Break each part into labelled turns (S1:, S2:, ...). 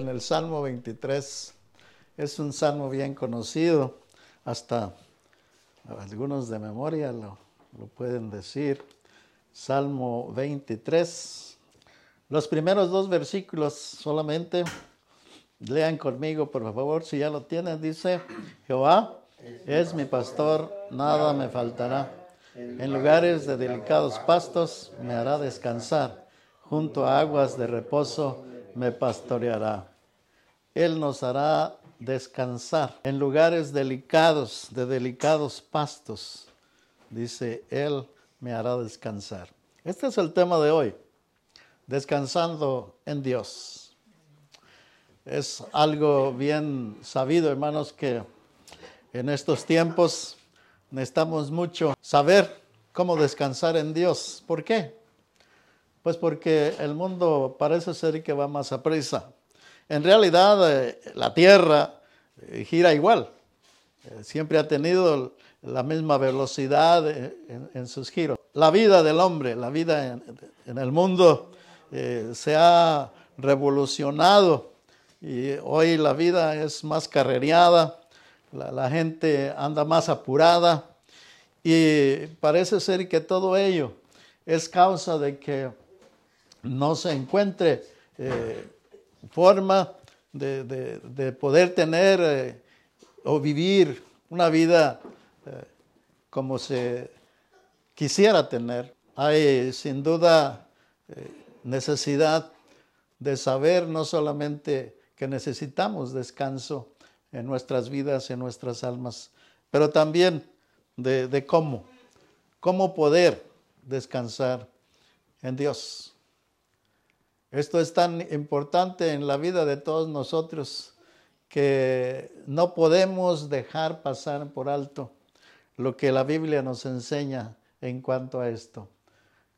S1: En el Salmo 23 es un salmo bien conocido, hasta algunos de memoria lo, pueden decir. Salmo 23. Los primeros dos versículos solamente, lean conmigo por favor, si ya lo tienen, dice, Jehová es mi pastor, nada me faltará. En lugares de delicados pastos me hará descansar, junto a aguas de reposo me pastoreará. Él nos hará descansar en lugares delicados, de delicados pastos. Dice, Él me hará descansar. Este es el tema de hoy, descansando en Dios. Es algo bien sabido, hermanos, que en estos tiempos necesitamos mucho saber cómo descansar en Dios. ¿Por qué? Pues porque el mundo parece ser que va más a prisa. En realidad, eh, la Tierra eh, gira igual. Eh, siempre ha tenido la misma velocidad en, sus giros. La vida del hombre, la vida en, el mundo se ha revolucionado y hoy la vida es más carrereada, la, gente anda más apurada y parece ser que todo ello es causa de que no se encuentre forma de, poder tener eh, o vivir una vida eh, como se quisiera tener. Hay sin duda eh, necesidad de saber no solamente que necesitamos descanso en nuestras vidas, en nuestras almas, pero también de, de cómo, cómo poder descansar en Dios. Esto es tan importante en la vida de todos nosotros que no podemos dejar pasar por alto lo que la Biblia nos enseña en cuanto a esto.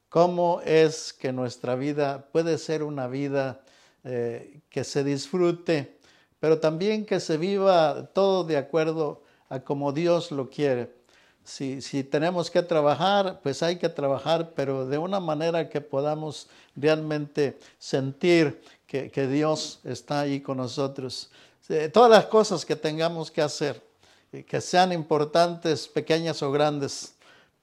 S1: ¿Cómo es que nuestra vida puede ser una vida eh, que se disfrute, pero también que se viva todo de acuerdo a como Dios lo quiere? Si, tenemos que trabajar, pues hay que trabajar, pero de una manera que podamos realmente sentir que, Dios está ahí con nosotros. Todas las cosas que tengamos que hacer, que sean importantes, pequeñas o grandes,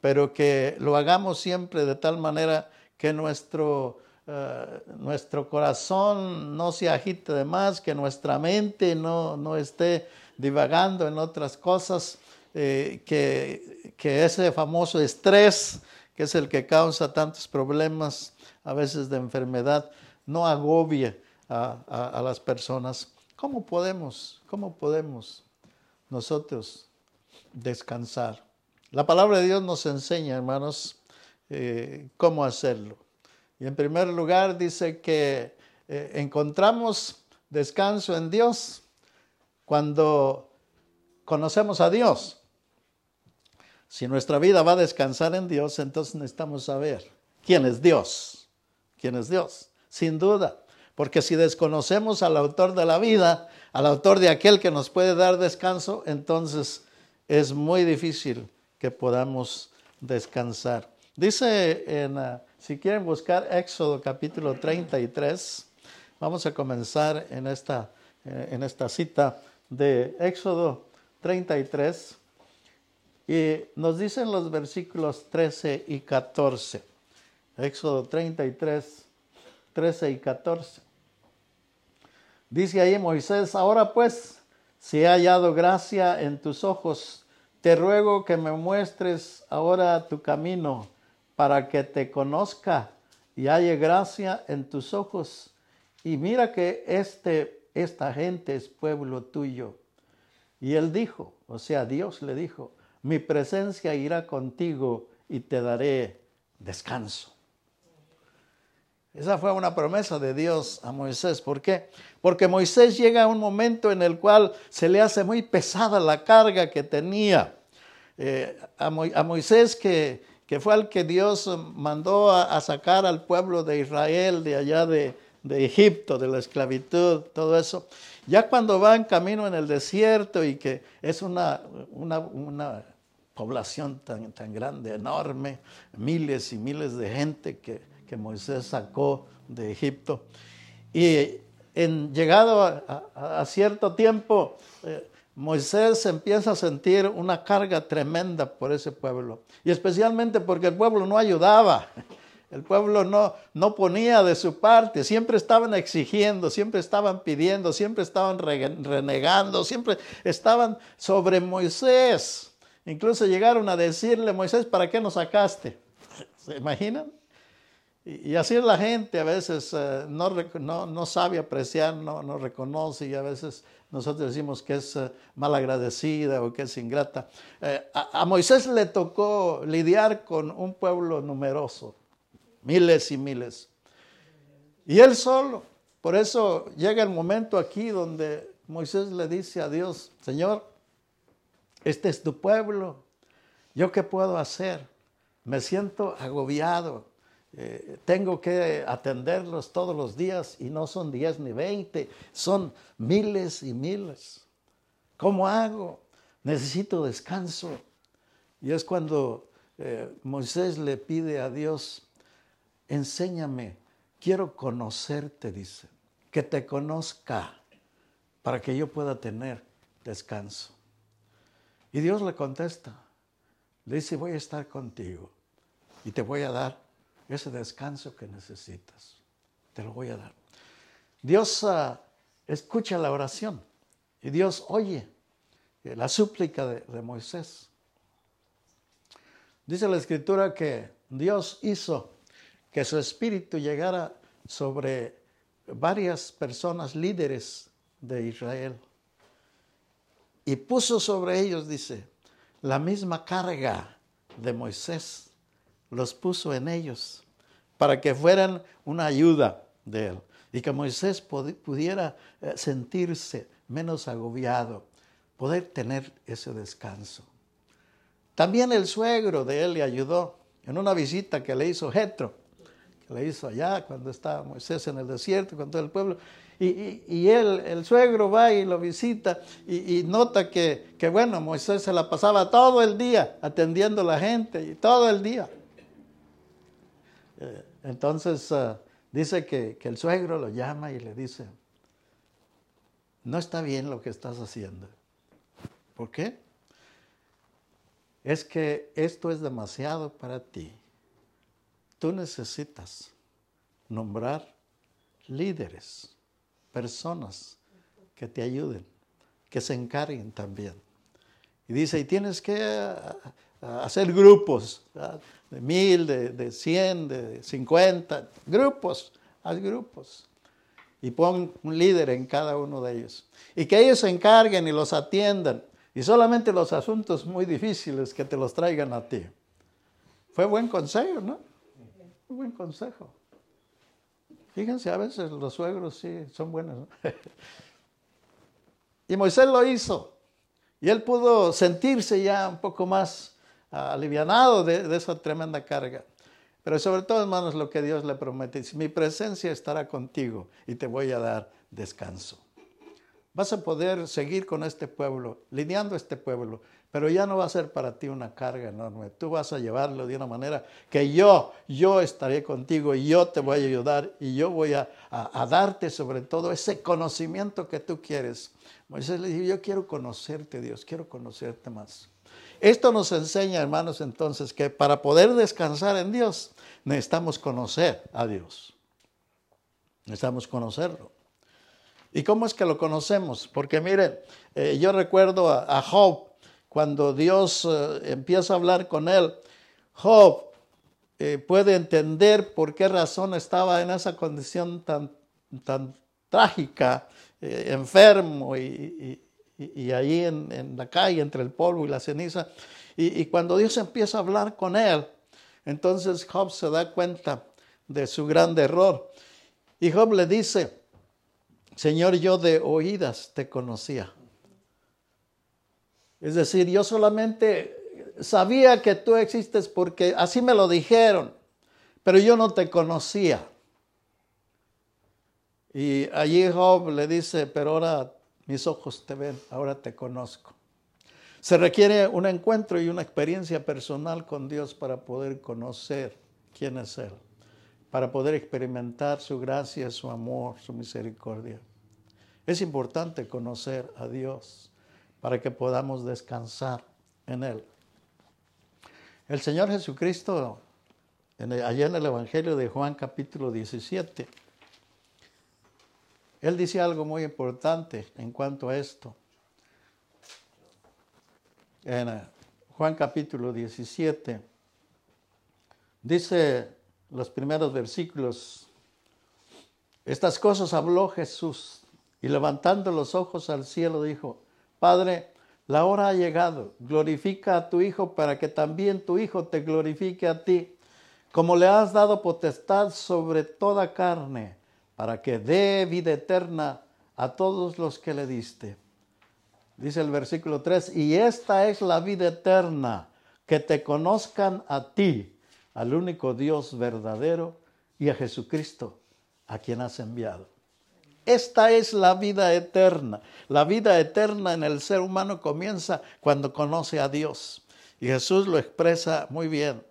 S1: pero que lo hagamos siempre de tal manera que nuestro, eh, nuestro corazón no se agite de más, que nuestra mente no, no esté divagando en otras cosas, eh, que, ese famoso estrés, que es el que causa tantos problemas, a veces de enfermedad, no agobie a, las personas. ¿Cómo podemos, cómo podemos nosotros descansar? La palabra de Dios nos enseña, hermanos, eh, cómo hacerlo. Y en primer lugar dice que eh, encontramos descanso en Dios cuando conocemos a Dios. Si nuestra vida va a descansar en Dios, entonces necesitamos saber quién es Dios. ¿Quién es Dios? Sin duda. Porque si desconocemos al autor de la vida, al autor de aquel que nos puede dar descanso, entonces es muy difícil que podamos descansar. Dice, en, ah, si quieren buscar Éxodo capítulo 33, vamos a comenzar en esta, eh, en esta cita de Éxodo 33. Y nos dicen los versículos 13 y 14. Éxodo 33, 13 y 14. Dice ahí Moisés, ahora pues, si he hallado gracia en tus ojos, te ruego que me muestres ahora tu camino para que te conozca y halle gracia en tus ojos. Y mira que este, esta gente es pueblo tuyo. Y él dijo, o sea, Dios le dijo, mi presencia irá contigo y te daré descanso. Esa fue una promesa de Dios a Moisés. ¿Por qué? Porque Moisés llega a un momento en el cual se le hace muy pesada la carga que tenía. Eh, a, Moisés que, fue al que Dios mandó a, sacar al pueblo de Israel de allá de, de Egipto, de la esclavitud, todo eso. Ya cuando va en camino en el desierto y que es una, una, población tan, tan, grande, enorme, miles y miles de gente que, que, Moisés sacó de Egipto. Y en llegado a, cierto tiempo, eh, Moisés empieza a sentir una carga tremenda por ese pueblo. Y especialmente porque el pueblo no ayudaba. El pueblo no, no ponía de su parte, siempre estaban exigiendo, siempre estaban pidiendo, siempre estaban renegando, siempre estaban sobre Moisés. Incluso llegaron a decirle, Moisés, ¿para qué nos sacaste? ¿Se imaginan? Y, así la gente, a veces eh, no, no, sabe apreciar, no, no, reconoce y a veces nosotros decimos que es uh, malagradecida o que es ingrata. Eh, a Moisés le tocó lidiar con un pueblo numeroso miles y miles. Y él solo. Por eso llega el momento aquí donde Moisés le dice a Dios, Señor, este es tu pueblo, ¿yo qué puedo hacer? Me siento agobiado, eh, tengo que atenderlos todos los días y no son diez ni veinte, son miles y miles. ¿Cómo hago? Necesito descanso. Y es cuando eh, Moisés le pide a Dios, enséñame, quiero conocerte, dice, que te conozca para que yo pueda tener descanso. Y Dios le contesta, le dice, voy a estar contigo y te voy a dar ese descanso que necesitas. Te lo voy a dar. Dios ah, escucha la oración y Dios oye la súplica de Moisés. Dice la escritura que Dios hizo que su espíritu llegara sobre varias personas líderes de Israel. Y puso sobre ellos, dice, la misma carga de Moisés, los puso en ellos para que fueran una ayuda de él y que Moisés pudiera eh, sentirse menos agobiado, poder tener ese descanso. También el suegro de él le ayudó en una visita que le hizo Jetro le hizo allá cuando estaba Moisés en el desierto con todo el pueblo. Y, él, el suegro va y lo visita y, nota que, bueno, Moisés se la pasaba todo el día atendiendo a la gente y todo el día. Eh, entonces ah, dice que el suegro lo llama y le dice, no está bien lo que estás haciendo. ¿Por qué? Es que esto es demasiado para ti. Tú necesitas nombrar líderes, personas que te ayuden, que se encarguen también. Y dice, y tienes que eh, hacer grupos, de mil, de, cien, de cincuenta, grupos, haz grupos. Y pon un líder en cada uno de ellos. Y que ellos se encarguen y los atiendan. Y solamente los asuntos muy difíciles que te los traigan a ti. Fue buen consejo, ¿no? Un buen consejo. Fíjense, a veces los suegros sí son buenos. y Moisés lo hizo. Y él pudo sentirse ya un poco más alivianado de, de, esa tremenda carga. Pero sobre todo, hermanos, lo que Dios le promete, mi presencia estará contigo y te voy a dar descanso. Vas a poder seguir con este pueblo, lidiando este pueblo, pero ya no va a ser para ti una carga enorme. Tú vas a llevarlo de una manera que yo, yo estaré contigo y yo te voy a ayudar y yo voy a, darte sobre todo ese conocimiento que tú quieres. Moisés le dijo, yo quiero conocerte Dios, quiero conocerte más. Esto nos enseña, hermanos, entonces, que para poder descansar en Dios necesitamos conocer a Dios. Necesitamos conocerlo. ¿Y cómo es que lo conocemos? Porque miren, eh, yo recuerdo a Job, cuando Dios eh, empieza a hablar con él, Job eh, puede entender por qué razón estaba en esa condición tan, tan trágica, enfermo y, ahí en, la calle entre el polvo y la ceniza. Y, cuando Dios empieza a hablar con él, entonces Job se da cuenta de su gran error. Y Job le dice, Señor, yo de oídas te conocía es decir, yo solamente sabía que tú existes porque así me lo dijeron, pero yo no te conocía. Y allí Job le dice, pero ahora mis ojos te ven, ahora te conozco. Se requiere un encuentro y una experiencia personal con Dios para poder conocer quién es Él, para poder experimentar su gracia, su amor, su misericordia. Es importante conocer a Dios para que podamos descansar en Él. El Señor Jesucristo, allá en el Evangelio de Juan capítulo 17, Él dice algo muy importante en cuanto a esto. En eh, Juan capítulo 17, dice los primeros versículos, estas cosas habló Jesús y levantando los ojos al cielo dijo, Padre, la hora ha llegado, glorifica a tu Hijo para que también tu Hijo te glorifique a ti, como le has dado potestad sobre toda carne, para que dé vida eterna a todos los que le diste. Dice el versículo 3, y esta es la vida eterna, que te conozcan a ti, al único Dios verdadero, y a Jesucristo, a quien has enviado. Esta es la vida eterna. La vida eterna en el ser humano comienza cuando conoce a Dios. Y Jesús lo expresa muy bien.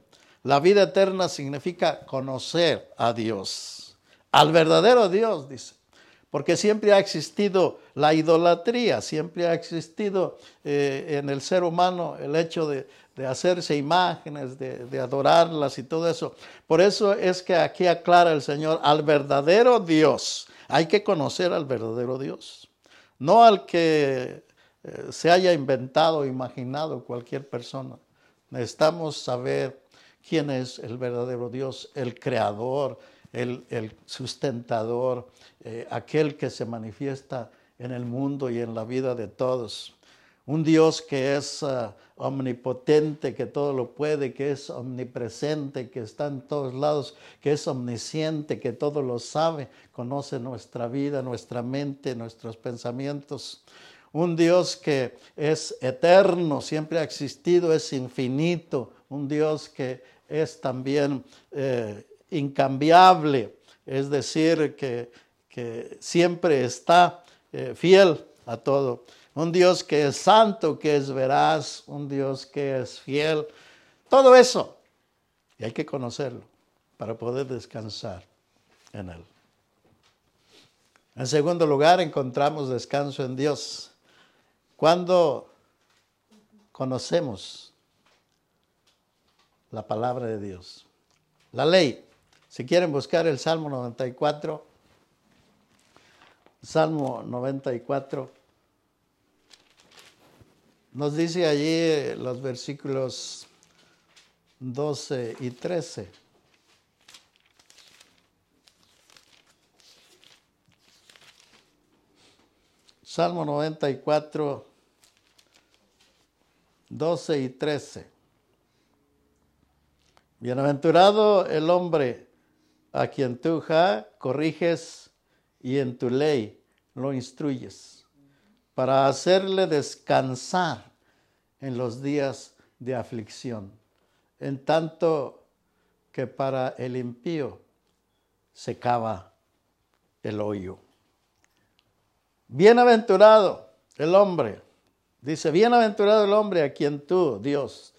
S1: La vida eterna significa conocer a Dios, al verdadero Dios, dice. Porque siempre ha existido la idolatría, siempre ha existido eh, en el ser humano el hecho de, hacerse imágenes, de, de, adorarlas y todo eso. Por eso es que aquí aclara el Señor al verdadero Dios. Hay que conocer al verdadero Dios, no al que eh, se haya inventado imaginado cualquier persona. Necesitamos saber quién es el verdadero Dios, el creador, el, sustentador, eh, aquel que se manifiesta en el mundo y en la vida de todos un Dios que es ah, omnipotente, que todo lo puede, que es omnipresente, que está en todos lados, que es omnisciente, que todo lo sabe, conoce nuestra vida, nuestra mente, nuestros pensamientos. Un Dios que es eterno, siempre ha existido, es infinito. Un Dios que es también eh, incambiable, es decir, que, siempre está eh, fiel a todo un Dios que es santo, que es veraz, un Dios que es fiel, todo eso. Y hay que conocerlo para poder descansar en Él. En segundo lugar, encontramos descanso en Dios. Cuando conocemos la palabra de Dios. La ley. Si quieren buscar el Salmo 94, Salmo 94. Nos dice allí los versículos 12 y 13. Salmo 94, 12 y 13. Bienaventurado el hombre a quien tú, ja, corriges y en tu ley lo instruyes, para hacerle descansar en los días de aflicción, en tanto que para el impío se cava el hoyo. Bienaventurado el hombre, dice, bienaventurado el hombre a quien tú, Dios,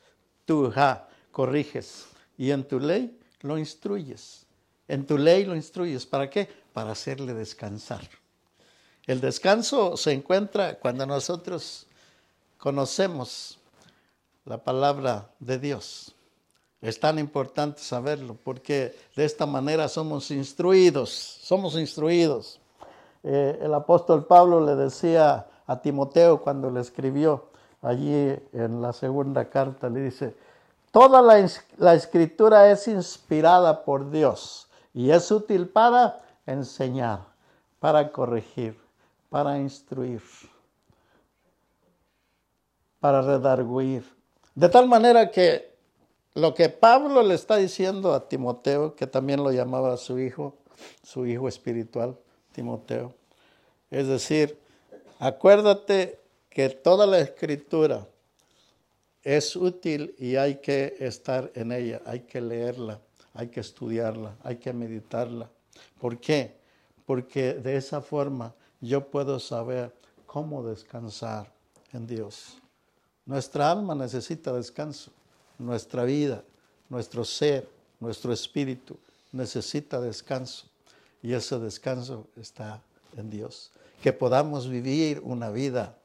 S1: tú, ja, corriges y en tu ley lo instruyes. En tu ley lo instruyes. ¿Para qué? Para hacerle descansar. El descanso se encuentra cuando nosotros conocemos la palabra de Dios. Es tan importante saberlo porque de esta manera somos instruidos, somos instruidos. Eh, el apóstol Pablo le decía a Timoteo cuando le escribió allí en la segunda carta, le dice, toda la, la escritura es inspirada por Dios y es útil para enseñar, para corregir, para instruir para redarguir. De tal manera que lo que Pablo le está diciendo a Timoteo, que también lo llamaba su hijo, su hijo espiritual, Timoteo, es decir, acuérdate que toda la escritura es útil y hay que estar en ella, hay que leerla, hay que estudiarla, hay que meditarla. ¿Por qué? Porque de esa forma yo puedo saber cómo descansar en Dios. Nuestra alma necesita descanso, nuestra vida, nuestro ser, nuestro espíritu necesita descanso y ese descanso está en Dios. Que podamos vivir una vida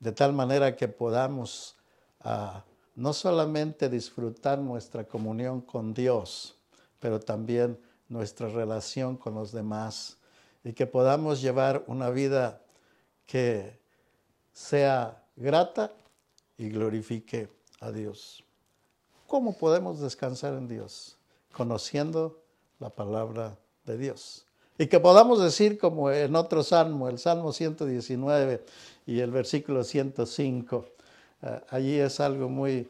S1: de tal manera que podamos ah, no solamente disfrutar nuestra comunión con Dios, pero también nuestra relación con los demás y que podamos llevar una vida que sea grata y glorifique a Dios. ¿Cómo podemos descansar en Dios? Conociendo la palabra de Dios. Y que podamos decir como en otro salmo, el Salmo 119 y el versículo 105, eh, allí es algo muy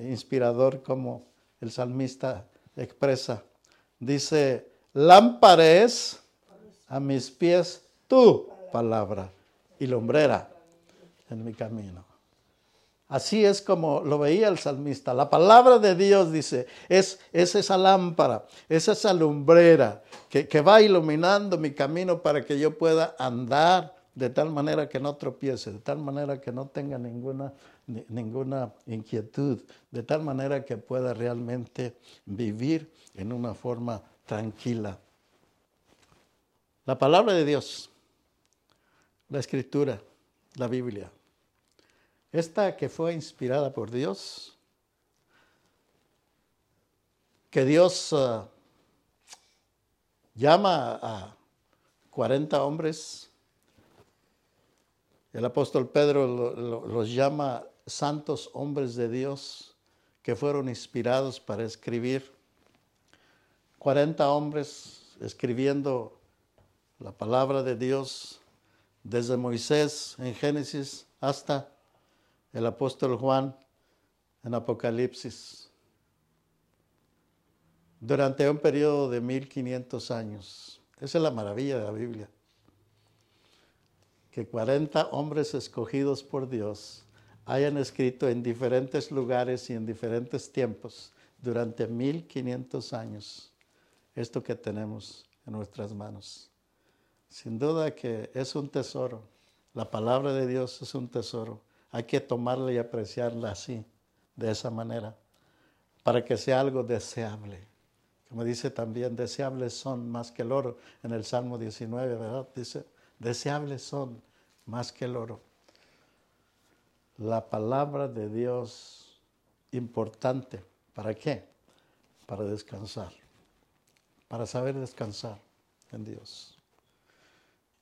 S1: inspirador como el salmista expresa. Dice, lámpara es a mis pies tu palabra y lumbrera en mi camino. Así es como lo veía el salmista. La palabra de Dios, dice, es, es esa lámpara, es esa lumbrera que, que, va iluminando mi camino para que yo pueda andar de tal manera que no tropiece, de tal manera que no tenga ninguna, ninguna inquietud, de tal manera que pueda realmente vivir en una forma tranquila. La palabra de Dios, la escritura, la Biblia esta que fue inspirada por Dios, que Dios uh, llama a 40 hombres, el apóstol Pedro los llama santos hombres de Dios que fueron inspirados para escribir. 40 hombres escribiendo la palabra de Dios desde Moisés en Génesis hasta el apóstol Juan en Apocalipsis durante un periodo de 1500 años. Esa es la maravilla de la Biblia. Que 40 hombres escogidos por Dios hayan escrito en diferentes lugares y en diferentes tiempos durante 1500 años esto que tenemos en nuestras manos. Sin duda que es un tesoro. La palabra de Dios es un tesoro hay que tomarla y apreciarla así, de esa manera, para que sea algo deseable. Como dice también, deseables son más que el oro en el Salmo 19, ¿verdad? Dice, deseables son más que el oro. La palabra de Dios importante, ¿para qué? Para descansar, para saber descansar en Dios.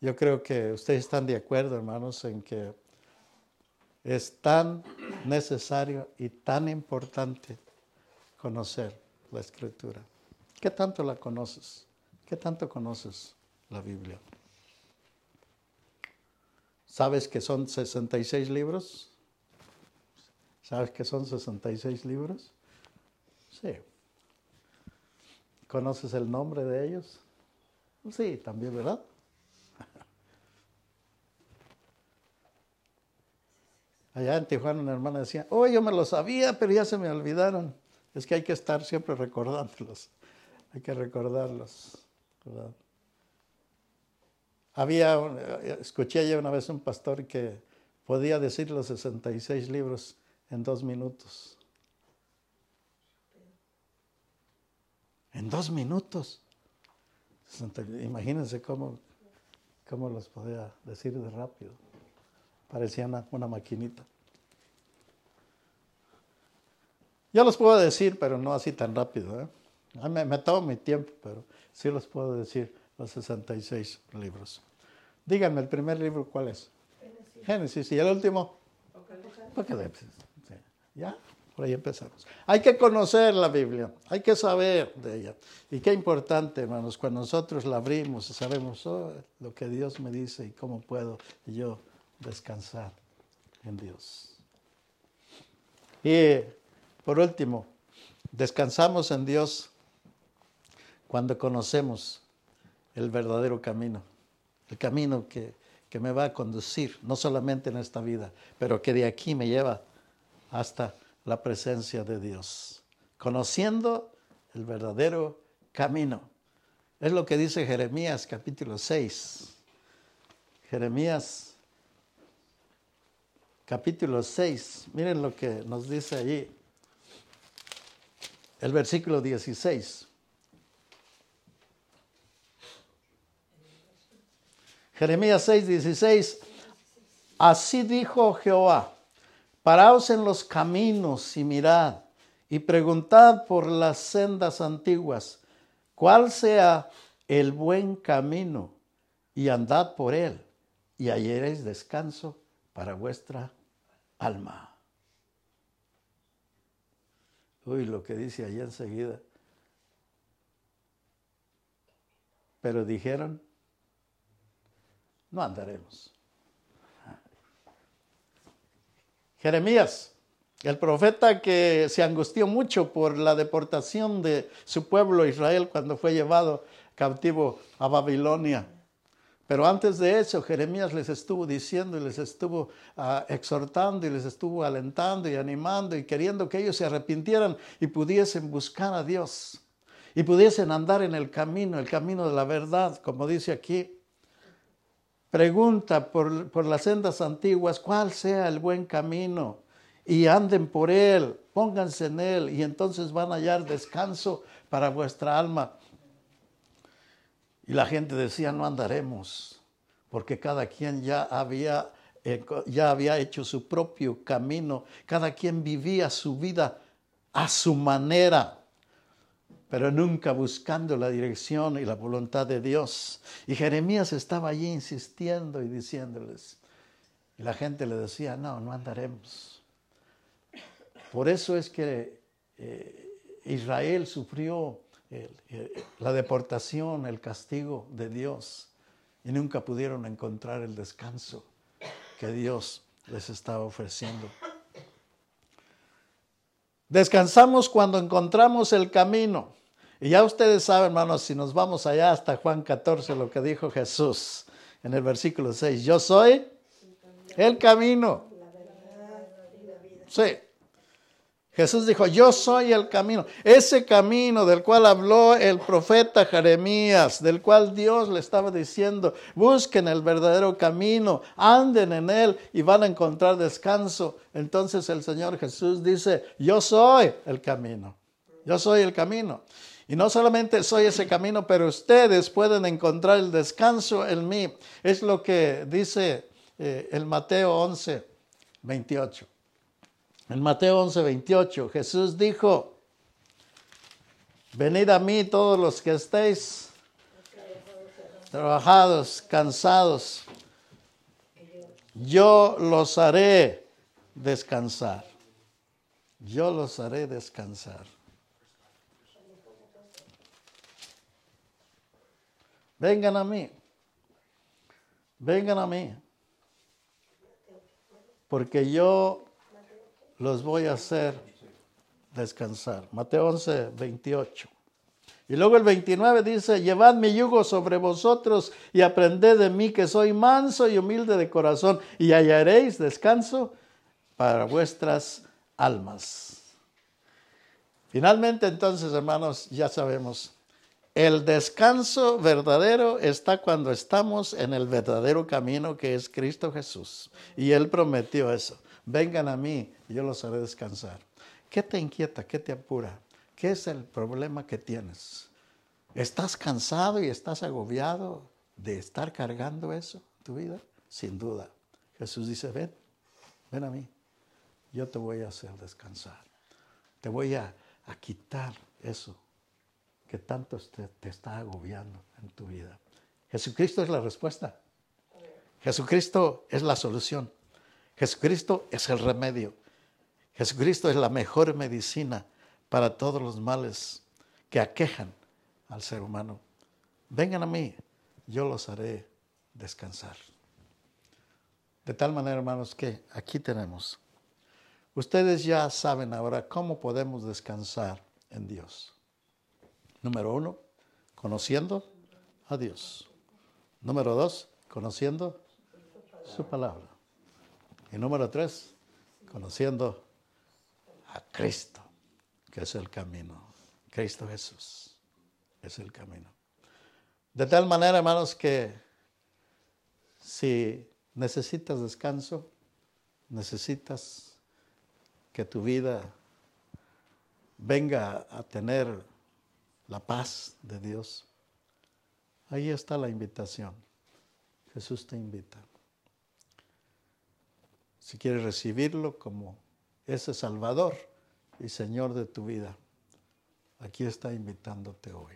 S1: Yo creo que ustedes están de acuerdo, hermanos, en que es tan necesario y tan importante conocer la escritura. ¿Qué tanto la conoces? ¿Qué tanto conoces la Biblia? ¿Sabes que son 66 libros? ¿Sabes que son 66 libros? Sí. ¿Conoces el nombre de ellos? Sí, también, ¿verdad? Allá en Tijuana una hermana decía, oh, yo me lo sabía, pero ya se me olvidaron. Es que hay que estar siempre recordándolos. Hay que recordarlos. Había, escuché yo una vez un pastor que podía decir los 66 libros en dos minutos. En dos minutos. Imagínense cómo, cómo los podía decir de rápido. Parecía una, maquinita. Yo los puedo decir, pero no así tan rápido. ¿eh? Me, me, tomo mi tiempo, pero sí los puedo decir los 66 libros. Díganme, el primer libro, ¿cuál es? Génesis. Génesis. ¿Y el último? Apocalipsis. ¿Ya? Por ahí empezamos. Hay que conocer la Biblia, hay que saber de ella. Y qué importante, hermanos, cuando nosotros la abrimos y sabemos oh, lo que Dios me dice y cómo puedo yo descansar en Dios. Y por último, descansamos en Dios cuando conocemos el verdadero camino, el camino que, que, me va a conducir, no solamente en esta vida, pero que de aquí me lleva hasta la presencia de Dios, conociendo el verdadero camino. Es lo que dice Jeremías capítulo 6. Jeremías capítulo 6. Miren lo que nos dice allí el versículo 16. Jeremías 6, 16. Así dijo Jehová, paraos en los caminos y mirad, y preguntad por las sendas antiguas, cuál sea el buen camino, y andad por él, y hallaréis descanso para vuestra alma. Uy, lo que dice allá enseguida. Pero dijeron, no andaremos. Jeremías, el profeta que se angustió mucho por la deportación de su pueblo Israel cuando fue llevado cautivo a Babilonia. Pero antes de eso, Jeremías les estuvo diciendo y les estuvo ah, exhortando y les estuvo alentando y animando y queriendo que ellos se arrepintieran y pudiesen buscar a Dios y pudiesen andar en el camino, el camino de la verdad, como dice aquí. Pregunta por, por las sendas antiguas cuál sea el buen camino y anden por él, pónganse en él y entonces van a hallar descanso para vuestra alma. Y la gente decía, no andaremos, porque cada quien ya había, eh, ya había hecho su propio camino, cada quien vivía su vida a su manera, pero nunca buscando la dirección y la voluntad de Dios. Y Jeremías estaba allí insistiendo y diciéndoles, y la gente le decía, no, no andaremos. Por eso es que eh, Israel sufrió la deportación, el castigo de Dios, y nunca pudieron encontrar el descanso que Dios les estaba ofreciendo. Descansamos cuando encontramos el camino. Y ya ustedes saben, hermanos, si nos vamos allá hasta Juan 14, lo que dijo Jesús en el versículo 6, yo soy el camino. Sí, Jesús dijo, yo soy el camino. Ese camino del cual habló el profeta Jeremías, del cual Dios le estaba diciendo, busquen el verdadero camino, anden en él y van a encontrar descanso. Entonces el Señor Jesús dice, yo soy el camino. Yo soy el camino. Y no solamente soy ese camino, pero ustedes pueden encontrar el descanso en mí. Es lo que dice eh, el Mateo 11, 28. En Mateo 11, 28, Jesús dijo, venid a mí todos los que estéis trabajados, cansados, yo los haré descansar. Yo los haré descansar. Vengan a mí. Vengan a mí. Porque yo los voy a hacer descansar. Mateo 11, 28. Y luego el 29 dice, llevad mi yugo sobre vosotros y aprended de mí que soy manso y humilde de corazón y hallaréis descanso para vuestras almas. Finalmente entonces, hermanos, ya sabemos, el descanso verdadero está cuando estamos en el verdadero camino que es Cristo Jesús. Y Él prometió eso vengan a mí yo los haré descansar. ¿Qué te inquieta? ¿Qué te apura? ¿Qué es el problema que tienes? ¿Estás cansado y estás agobiado de estar cargando eso en tu vida? Sin duda. Jesús dice, ven, ven a mí. Yo te voy a hacer descansar. Te voy a, quitar eso que tanto te, te está agobiando en tu vida. Jesucristo es la respuesta. Jesucristo es la solución. Jesucristo es el remedio. Jesucristo es la mejor medicina para todos los males que aquejan al ser humano. Vengan a mí, yo los haré descansar. De tal manera, hermanos, que aquí tenemos. Ustedes ya saben ahora cómo podemos descansar en Dios. Número uno, conociendo a Dios. Número dos, conociendo su palabra. Y número tres, conociendo a Cristo, que es el camino. Cristo Jesús es el camino. De tal manera, hermanos, que si necesitas descanso, necesitas que tu vida venga a tener la paz de Dios, ahí está la invitación. Jesús te invita. Si quieres recibirlo como ese Salvador y Señor de tu vida, aquí está invitándote hoy.